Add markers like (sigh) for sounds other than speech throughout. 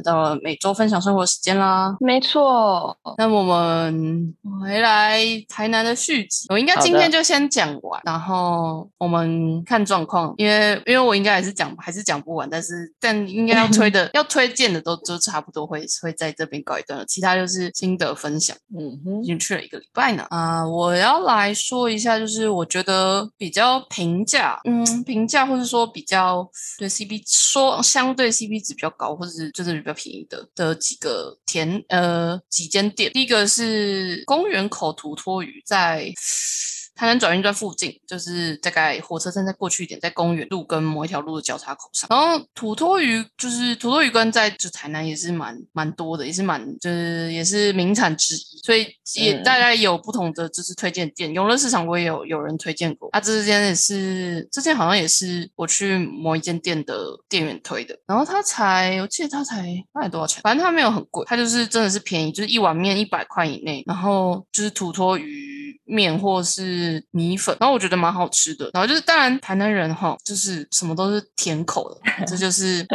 又到了每周分享生活时间啦。没错，那我们回来台南的续集，我应该今天就先讲完，然后我们看状况，因为因为我应该还是讲还是讲不完，但是但应该要推的 (laughs) 要推荐的都都差不多会会在这边告一段落，其他就是心得分享。嗯哼已，经去了一个礼拜呢。啊、我要来说一下，就是我觉得比较平价，嗯，平价或者说比较对 CP 说相对 CP 值比较高，或者是就是比较便宜的的几个甜呃几间店。第一个是公园口土托鱼，在。台南转运站附近，就是大概火车站再过去一点，在公园路跟某一条路的交叉口上。然后土托鱼就是土托鱼跟在就台南也是蛮蛮多的，也是蛮就是也是名产之一，所以也嗯大概有不同的就是推荐店。永乐市场我也有有人推荐过，啊，这间也是这间好像也是我去某一间店的店员推的，然后它才我记得它才卖多少钱，反正它没有很贵，它就是真的是便宜，就是一碗面一百块以内，然后就是土托鱼。面或是米粉，然后我觉得蛮好吃的。然后就是，当然台南人哈，就是什么都是甜口的，这就是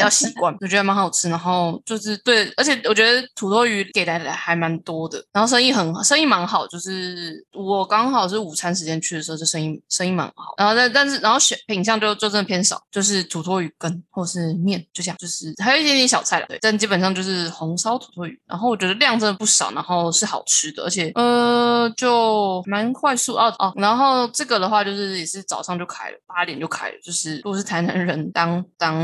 要习惯。我觉得蛮好吃，然后就是对，而且我觉得土豆鱼给的还蛮多的，然后生意很生意蛮好。就是我刚好是午餐时间去的时候，就生意生意蛮好。然后但但是然后选品相就就真的偏少，就是土豆鱼羹或是面，就这样，就是还有一点点小菜了。对，但基本上就是红烧土豆鱼。然后我觉得量真的不少，然后是好吃的，而且呃就蛮快速哦哦。然后这个的话就是也是早上就开了，八点就开了。就是如果是台南人当当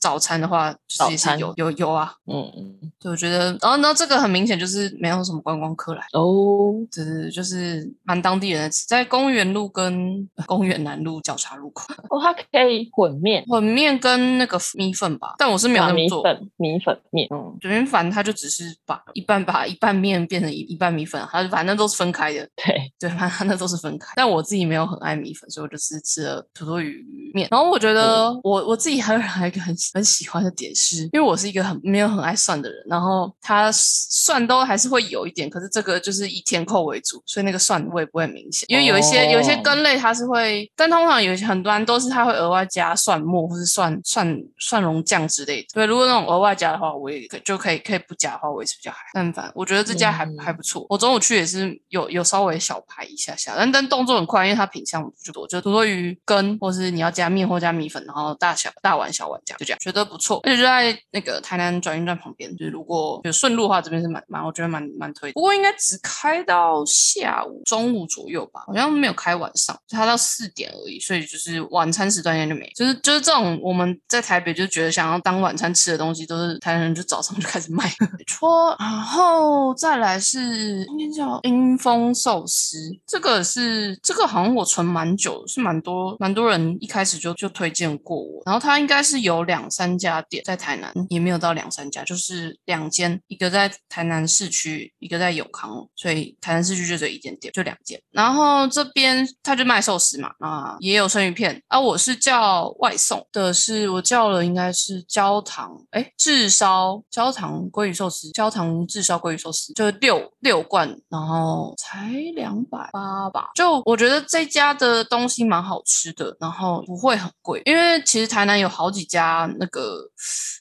早餐的话，就是也是早餐有有有啊。嗯嗯，对，我觉得，然后呢，这个很明显就是没有什么观光客来。哦，就是就是蛮当地人的吃，在公园路跟呃公园南路交叉路口，哦，它可以混面，混面跟那个米粉吧，但我是没有啊那么做。米粉米粉面，嗯，卷面饭它就只是把一半把一半面变成一一半米粉，它反正都是分开的，对，(laughs) 对，反正那都是分开。但我自己没有很爱米粉，所以我就是吃了土豆鱼面。然后我觉得我我自己还有还有一个很很喜欢的点是，因为我是一个很没有很爱蒜的人，然后他蒜都还是会有一点，可是这个就是以甜口为主，所以那个蒜味不会很明显。因为有一些、有一些根类它是会，但通常有些很多人都是他会额外加蒜末或是蒜蒜蒜蓉酱之类的。对，如果那种额外加的话，我也可就可以可以不加的话，我也是比较还。但反正我觉得这家还、嗯还不错。我中午去也是有有稍微小排一下下，但但动作很快，因为它品相就多，就土豆鱼羹，或是你要加面或加米粉，然后大小大碗小碗这样，就这样，觉得不错。而且就在那个台南转运站旁边，就是如果有顺路的话，这边是蛮蛮，我觉得蛮蛮推。不过应该只开到下午中午左右吧，好像没有开晚上，就它到四点而已，所以就是晚餐时段应该就没。就是就是这种我们在台北就觉得想要当晚餐吃的东西，都是台南人就早上就开始卖。没错，然后再来是应该叫阴风寿司，这个是这个好像我存蛮久，是蛮多蛮多人一开始就就推荐过我，然后它应该是有两三家家店在台南，也没有到两三家，就是两间，一个在台南市区，一个在永康，所以台南市区就只一间店，就两间。然后这边他就卖寿司嘛，啊，也有生鱼片啊。我是叫外送的是，我叫了应该是焦糖，哎，炙烧焦糖鲑鱼寿司，焦糖炙烧鲑鱼寿司，就六六罐，然后才两百八吧。就我觉得这家的东西蛮好吃的，然后不会很贵，因为其实台南有好几家那个 well.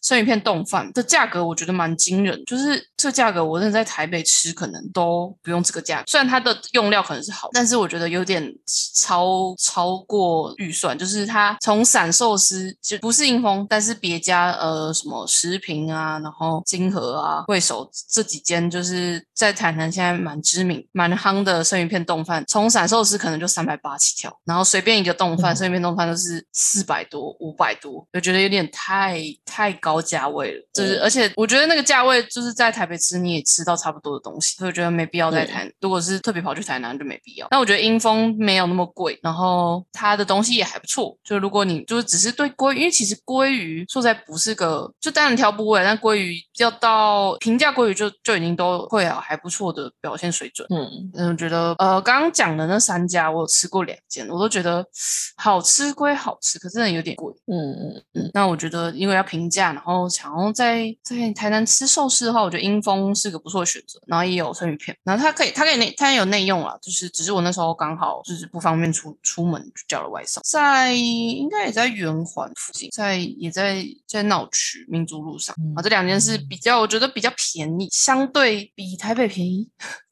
生鱼片冻饭的价格，我觉得蛮惊人，就是这价格我真的在台北吃可能都不用这个价格，虽然它的用料可能是好，但是我觉得有点超超过预算，就是它从散寿司就不是英丰，但是别家呃什么食品啊，然后金河啊、贵手这几间就是在台南现在蛮知名、蛮夯的生鱼片冻饭，从散寿司可能就三百八起跳，然后随便一个冻饭，嗯。生鱼片冻饭都是四百多、五百多，我觉得有点太太高价位了，就是嗯而且我觉得那个价位就是在台北吃你也吃到差不多的东西，所以我觉得没必要在台，如果是特别跑去台南就没必要。那我觉得英丰没有那么贵，然后它的东西也还不错，就如果你就是只是对鲑，因为其实鲑鱼说实在不是个，就当然挑部位，但鲑鱼要到平价鲑鱼就就已经都会有还不错的表现水准。嗯，嗯，我觉得呃，刚刚讲的那三家我有吃过两间，我都觉得好吃归好吃，可真的有点贵。嗯嗯嗯，那我觉得因为要平价，然后想要在在台南吃寿司的话，我觉得英风是个不错的选择，然后也有生鱼片，然后它可以它可以内它也有内用啦，就是只是我那时候刚好就是不方便出出门就叫了外送，在应该也在圆环附近，在也在在闹区民族路上。啊，这两间是比较我觉得比较便宜，相对比台北便宜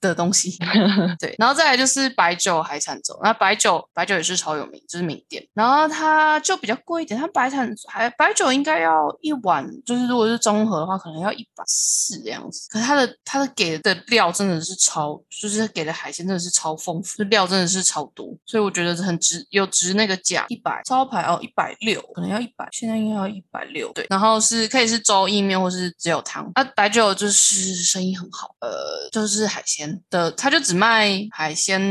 的东西。(laughs) 对，然后再来就是白酒海产粥，那白酒白酒也是超有名，就是名店，然后它就比较贵一点，它白产还白酒应该要一碗，就是如果是综合的话，可能要一百四这样子。可是它的它的给的料真的是超，就是给的海鲜真的是超丰富，就料真的是超多，所以我觉得很值，有值那个价，一百招牌哦，一百六，可能要一百，现在应该要一百六，对。然后是可以是粥意面，或是只有汤。啊，白酒就是生意很好，呃，就是海鲜的，它就只卖海鲜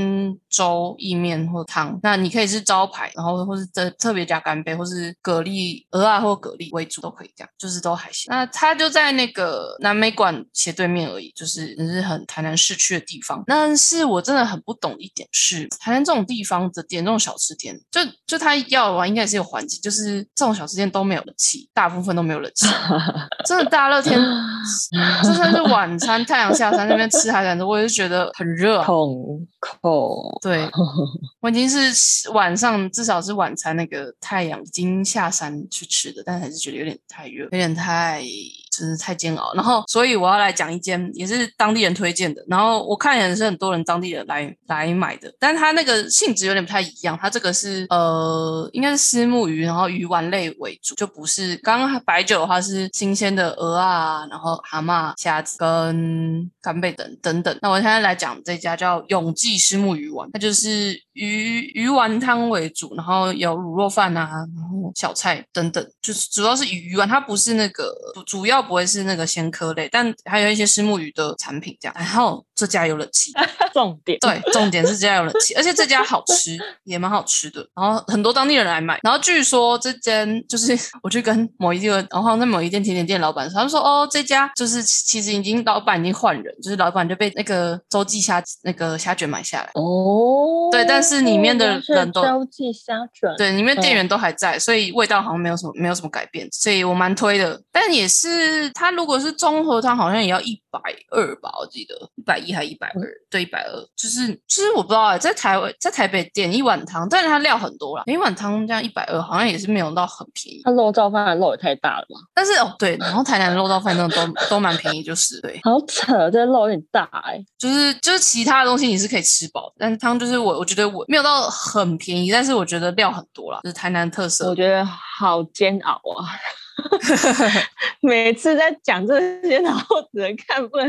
粥、意面或汤。那你可以是招牌，然后或是特特别加干贝，或是蛤蜊、鹅啊或蛤蜊为主都可以这样，就是都海鲜。那它就在那个南美馆斜对面而已，就是只是很台南市区的地方。但是我真的很不懂一点是，台南这种地方的点这种小吃店，就就他要的话，应该也是有环境，就是这种小吃店都没有冷气，大部分都没有冷气，(laughs) 真的大热天，(laughs) 就算是晚餐太阳下山那边吃海产粥，我觉得很热啊。痛苦，对，(laughs) 我已经是晚上至少是晚餐那个太阳已经下山去吃的，但还是觉得有点太热，有点太真是太煎熬。然后，所以我要来讲一间也是当地人推荐的，然后我看也是很多人当地人来来买的，但它那个性质有点不太一样。它这个是呃，应该是虱目鱼，然后鱼丸类为主，就不是刚刚白酒的话是新鲜的鹅啊，然后蛤蟆、虾子跟干贝等等等。那我现在来讲这家叫永记虱目鱼丸，它就是鱼鱼丸汤为主，然后有卤肉饭啊，然后小菜等等，就是主要是以鱼丸，它不是那个主主要不会是那个鲜科类，但还有一些虱目鱼的产品这样。然后这家有冷气，(laughs) 重点对，重点是这家有冷气，而且这家好吃，也蛮好吃的。然后很多当地人来买。然后据说这间就是 (laughs) 我去跟某一个，然后在某一间甜点店老板说，他们说哦，这家就是其实已经老板已经换人，就是老板就被那个洲际虾那个虾卷买下来。哦，对但是里面的人都洲际虾卷，对，里面店嗯员都还在，所以味道好像没有什么没有什么改变，所以我蛮推的。但也是他如果是综合汤，好像也要一百二吧，我记得一百一还一百二，对，一百二。就是就是我不知道哎、在台湾在台北点一碗汤，但是它料很多啦，一碗汤这样一百二，好像也是没有到很便宜。它肉燥饭的肉也太大了吧？但是哦对，然后台南的肉燥饭真的都都蛮便宜，就是对。好扯，这肉有点大哎、就是就是其他的东西你是可以吃饱，但是汤就是我我觉得我没有到很便宜，但是我觉得料很多啦，就是台南特色。我觉得好煎熬啊！(laughs) 每次在讲这些，然后只能看，不能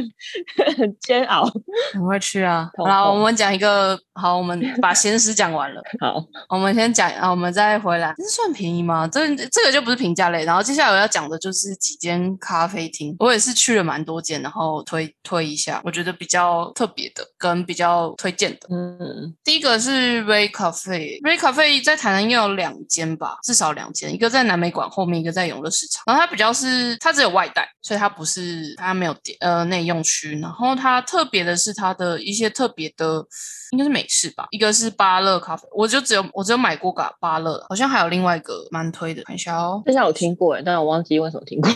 很煎熬。很会去啊。好啦，我们讲一个，好，我们 (laughs) 把闲食讲完了，好，我们先讲，啊，我们再回来。这算便宜吗？这这个就不是平价类。然后接下来我要讲的就是几间咖啡厅，我也是去了蛮多间，然后推推一下，我觉得比较特别的跟比较推荐的。嗯，第一个是 Ray Cafe，Ray Cafe 在台南应该有两间吧，至少两间，一个在南美馆后面，一个在永乐市场。然后它比较是，它只有外带，所以它不是它没有店呃内用区。然后它特别的是它的一些特别的，应该是美式吧，一个是巴乐咖啡，我就只有我只有买过咖巴乐，好像还有另外一个蛮推的，看一下哦。这下我听过哎，但我忘记为什么听过。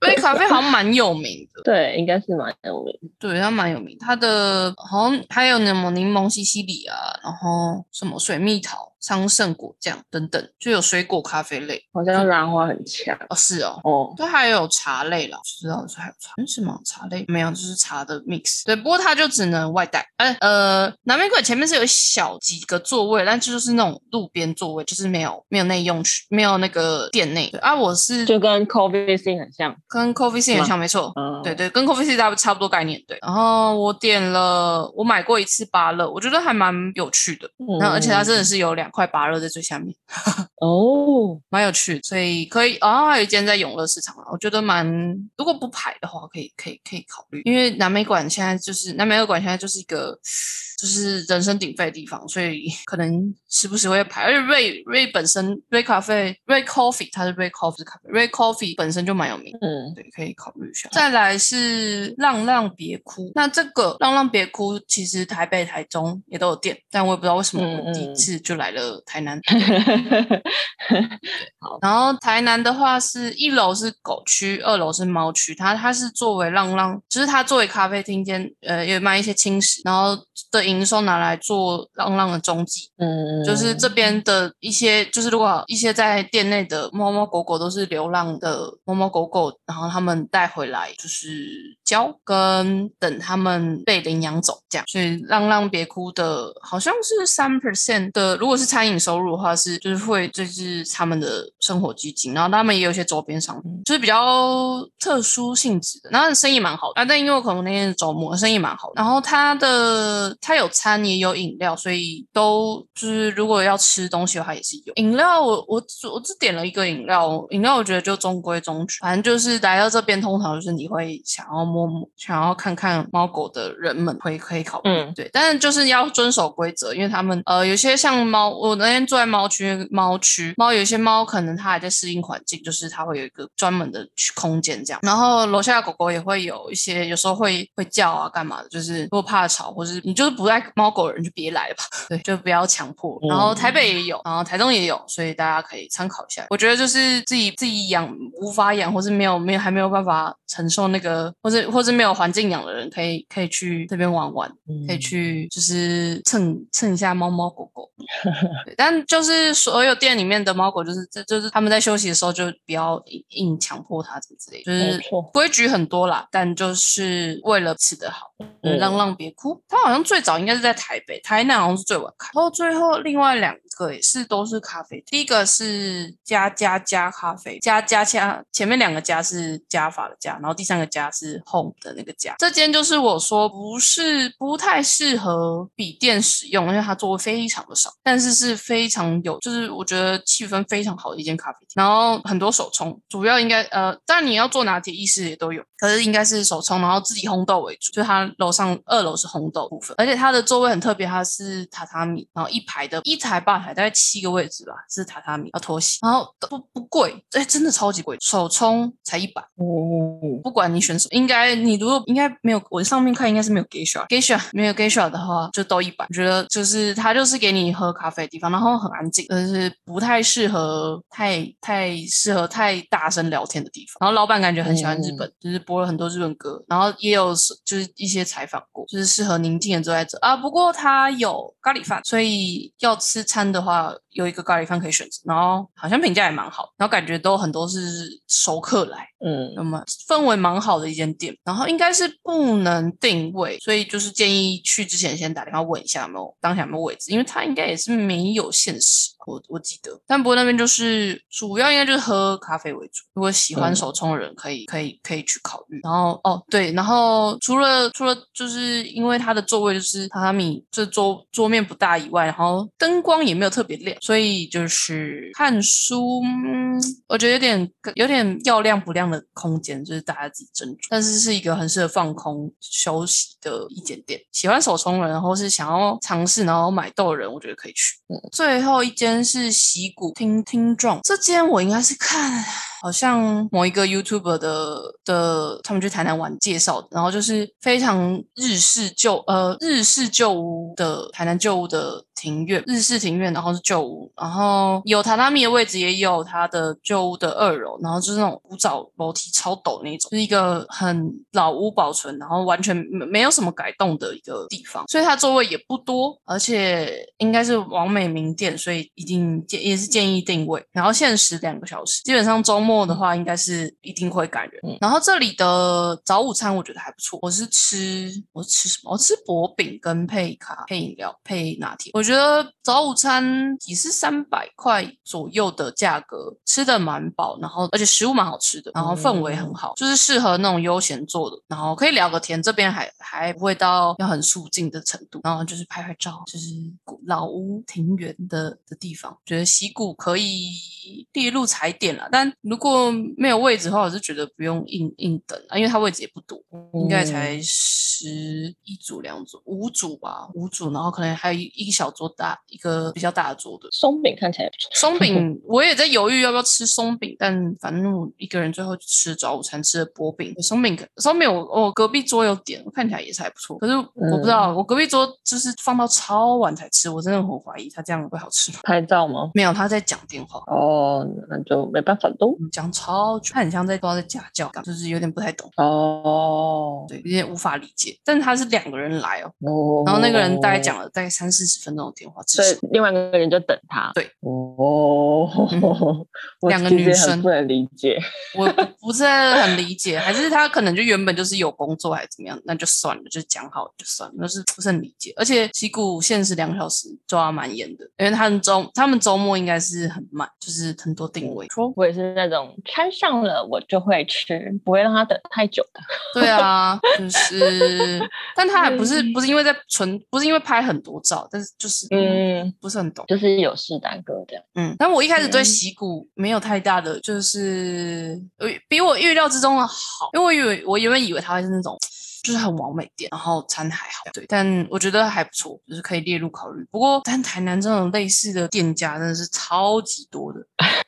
Ray Cafe 好像蛮有名的。(laughs) 对，应该是蛮有名。对，它蛮有名，它的好像还有什么柠檬西西里啊，然后什么水蜜桃、桑葚果酱等等，就有水果咖啡类好像兰花很强哦，是哦。哦。它还有茶类啦，不知道是还有茶，嗯是吗？茶类没有，就是茶的 mix。对，不过它就只能外带。哎，呃，南美馆前面是有小几个座位，但就是那种路边座位，就是没有没有内用区，没有那个店内。对啊，我是就跟 Coffee C 很像，跟 Coffee C 很像，没错。嗯，对对，跟 Coffee C 差不差不多概念。对，然后我点了，我买过一次芭乐，我觉得还蛮有趣的。嗯，然后而且它真的是有两块芭乐在最下面，(laughs) 哦，蛮有趣，所以可以。然后还有一间在永乐市场啊，我觉得蛮，如果不排的话，可以可以可以考虑。因为南美馆现在就是南美馆现在就是一个就是人声鼎沸的地方，所以可能时不时会排。而且瑞瑞本身瑞咖啡瑞 coffee 它是瑞 coffee 咖啡，瑞 coffee 本身就蛮有名，嗯，对，可以考虑一下。再来是浪浪别哭，那这个浪浪别哭其实台北、台中也都有店，但我也不知道为什么我第一次就来了台南。(laughs) 好，然后台南的话是一楼是狗区，二楼是猫区，它它是作为浪浪，就是它作为咖啡厅间，呃，也卖一些轻食，然后的营收拿来做浪浪的中继，嗯，就是这边的一些，就是如果一些在店内的猫猫狗狗都是流浪的猫猫狗狗，然后他们带回来就是教跟等他们被领养走这样，所以浪浪别哭的好像是三 percent 的，如果是餐饮收入的话是就是会就是他们的生活基金，然后他们也有一些周边商品，就是比较特殊性质的，然后生意蛮好的啊，但因为我可能那天是周末，生意蛮好的，然后他的它有餐也有饮料，所以都就是如果要吃东西的话也是有。饮料，我我只我只点了一个饮料，饮料我觉得就中规中矩，反正就是来到这边通常就是你会想要摸摸，想要看看猫狗的人们会可以考虑，嗯。对，但是就是要遵守规则，因为他们呃有些像猫，我那天坐在猫区，猫区猫有些猫可能它还在适应环境，就是它会有一个专门的区空间这样，然后楼下的狗狗也会有一些，有时候会会叫啊干嘛的，就是如果怕吵或是你就是不爱猫狗的人就别来吧，对，就不要强迫。然后台北也有，然后台中也有，所以大家可以参考一下。我觉得就是自己自己养无法养，或是没有没有还没有办法承受那个，或者或是没有环境养的人，可以可以去这边玩玩。可以去就是蹭蹭一下猫猫狗狗，(laughs) 对但就是所有店里面的猫狗，就是这就是他们在休息的时候就不要硬硬强迫它什么之类的，就是规矩很多啦，但就是为了吃得好，嗯让让别哭。他好像最早应该是在台北，台南好像是最晚开，然后最后另外两个也是都是咖啡，第一个是加加加咖啡，加加加前面两个加是加法的加，然后第三个加是 home 的那个加。这间就是我说不是不太适合笔电使用，因为它座位非常的少，但是是非常有，就是我觉得气氛非常好的一间咖啡厅。然后很多手冲，主要应该呃，当然你要做拿铁、意式也都有，可是应该是手冲，然后自己烘豆为主，就是它楼上二楼是烘豆部分，而且它的座位很特别，它是榻榻米，然后一排的一台吧台大概七个位置吧，是榻榻米要拖鞋，然后不不贵，哎，真的超级贵，首充才一百。哦，不管你选什么，应该你如果应该没有，我上面看应该是没有 geisha，geisha 没有 geisha 的话就都一百。我觉得就是它就是给你喝咖啡的地方，然后很安静，就是不太适合太太适合太大声聊天的地方。然后老板感觉很喜欢日本，就是播了很多日本歌，然后也有就是一些采访过，就是适合宁静的坐在这啊。不过它有咖喱饭，所以要吃餐的话有一个咖喱饭可以选择，然后好像评价也蛮好，然后感觉都很多是熟客来。嗯，那么氛围蛮好的一间店，然后应该是不能定位，所以就是建议去之前先打电话问一下有没有当下有没有位置，因为它应该也是没有限时，我我记得。但不过那边就是主要应该就是喝咖啡为主，如果喜欢嗯手冲的人可以可以可以去考虑。然后哦对，然后除了除了就是因为它的座位就是榻榻米，这桌桌面不大以外，然后灯光也没有特别亮，所以就是看书，嗯，我觉得有点有点要亮不亮的空间，就是大家自己斟酌。但是是一个很适合放空休息的一间店，喜欢手冲人，或是想要尝试然后买豆的人，我觉得可以去。最后一间是喜谷听听众，这间我应该是看好像某一个 YouTuber 的的他们去台南玩介绍，然后就是非常日式旧呃日式旧屋的台南旧屋的庭院，日式庭院，然后是旧屋，然后有榻榻米的位置，也有它的旧屋的二楼，然后就是那种古早楼梯超陡那种，是一个很老屋保存，然后完全没没有什么改动的一个地方，所以它座位也不多，而且应该是王美名店，所以一定建也是建议定位，然后限时两个小时，基本上周末的话应该是一定会感人。嗯然后这里的早午餐我觉得还不错，我是吃我是吃什么？我吃薄饼跟配咖配饮料配拿铁，我觉得早午餐也是三百块左右的价格，吃的蛮饱，然后而且食物蛮好吃的，然后氛围很好，就是适合那种悠闲做的，然后可以聊个天，这边还还不会到要很肃静的程度，然后就是拍拍照，就是古老屋庭园的的地方，觉得溪谷可以列入踩点了，但如如果没有位置的话，我是觉得不用硬硬等啊，因为它位置也不多，应该才十一组、两组、五组吧，五组，然后可能还有一小桌大，一个比较大的桌的。松饼看起来不错，松饼我也在犹豫要不要吃松饼，但反正我一个人最后吃早午餐吃的薄饼。松饼松饼我我隔壁桌有点，看起来也是还不错。可是我不知道，我隔壁桌就是放到超晚才吃，我真的很怀疑他这样会好吃吗？拍照吗？没有，他在讲电话，哦，那就没办法喽。讲超久，他很像在不知道在家教，就是有点不太懂，哦，对，有点无法理解。但是他是两个人来哦，哦，然后那个人大概讲了大概三四十分钟的电话，所以另外一个人就等他。对，哦，(laughs) 我两个女生不能理解。(laughs) 我不是很理解，还是他可能就原本就是有工作还是怎么样，那就算了，就讲好就算了，就是不是很理解？而且溪谷限时两小时抓蛮严的，因为他们周他们周末应该是很慢，就是很多定位。说我也是那种穿上了我就会吃，不会让他等太久的。对啊，就是，但他还不是不是因为在存，不是因为拍很多照，但是就是嗯，嗯，不是很懂。就是有事耽搁这样。嗯，但我一开始对嗯习谷没有太大的，就是呃比我预料之中的好，因为我以为我原本以为他会是那种。就是很完美店，然后餐还好，对，但我觉得还不错，就是可以列入考虑。不过，但台南这种类似的店家真的是超级多的，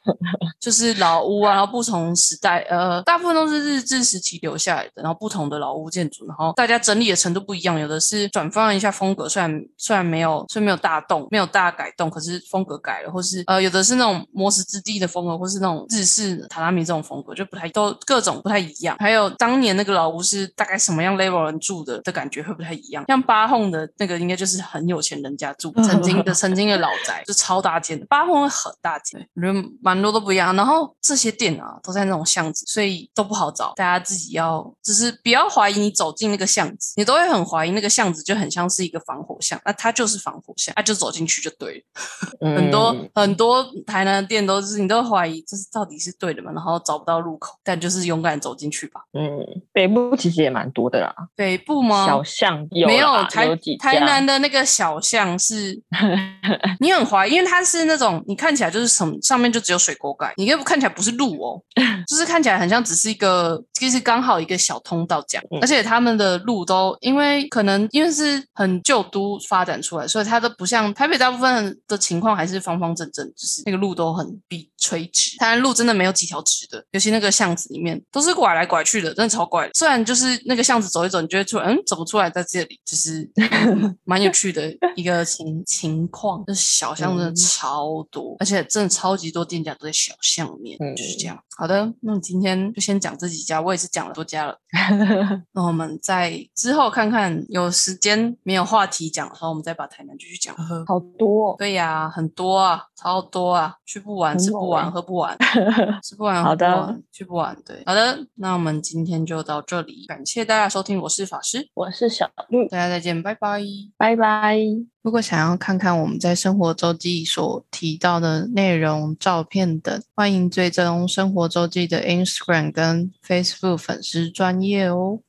(laughs) 就是老屋啊，然后不同时代，呃，大部分都是日治时期留下来的，然后不同的老屋建筑，然后大家整理的程度不一样，有的是转换一下风格，虽然虽然没有虽然没有大动，没有大改动，可是风格改了，或是呃，有的是那种魔石之地的风格，或是那种日式榻榻米这种风格，就不太都各种不太一样。还有当年那个老屋是大概什么样 level 人住的的感觉会不太一样，像八凤的那个应该就是很有钱人家住，曾经的 (laughs) 曾经的老宅就超大间的，八凤会很大间，我觉得蛮多都不一样。然后这些店啊都在那种巷子，所以都不好找，大家自己要只是不要怀疑你走进那个巷子，你都会很怀疑那个巷子就很像是一个防火巷，那它就是防火巷，那就走进去就对了。(laughs) 很多嗯很多台南的店都是你都会怀疑这是到底是对的嘛？然后找不到入口，但就是勇敢走进去吧。嗯，北部其实也蛮多的啦，北部吗？小巷有没有台有台南的那个小巷是，(laughs) 你很怀疑，因为它是那种你看起来就是什么上面就只有水沟盖，你又看起来不是路哦，(laughs) 就是看起来很像只是一个，其实刚好一个小通道这样，嗯而且他们的路都因为可能因为是很旧都发展出来，所以它都不像台北大部分的情况还是方方正正，就是那个路都很笔垂直，台南路真的没有几条直的，尤其那个巷子里面都是拐来拐去的，真的超怪的。虽然就是那个巷子走一走，你就会突然嗯走不出来，在这里就是嗯 (laughs) 蛮有趣的一个情 (laughs) 情况。就是小巷真的嗯超多，而且真的超级多店家都在小巷里面，嗯就是这样。好的，那你今天就先讲这几家，我也是讲了多家了。(laughs) 那我们在之后看看有时间没有话题讲的时候，我们再把台南继续讲。好多、哦。对呀、很多啊，超多啊，去不完，很吃不完，猛欸喝不完，(laughs) 吃不完，好的去不完。对，好的，那我们今天就到这里，感谢大家收听，我是法师，我是小绿，大家再见，拜拜。拜拜。如果想要看看我们在生活周记所提到的内容、照片等，欢迎追踪生活周记的 Instagram 跟 Facebook 粉丝专业哦。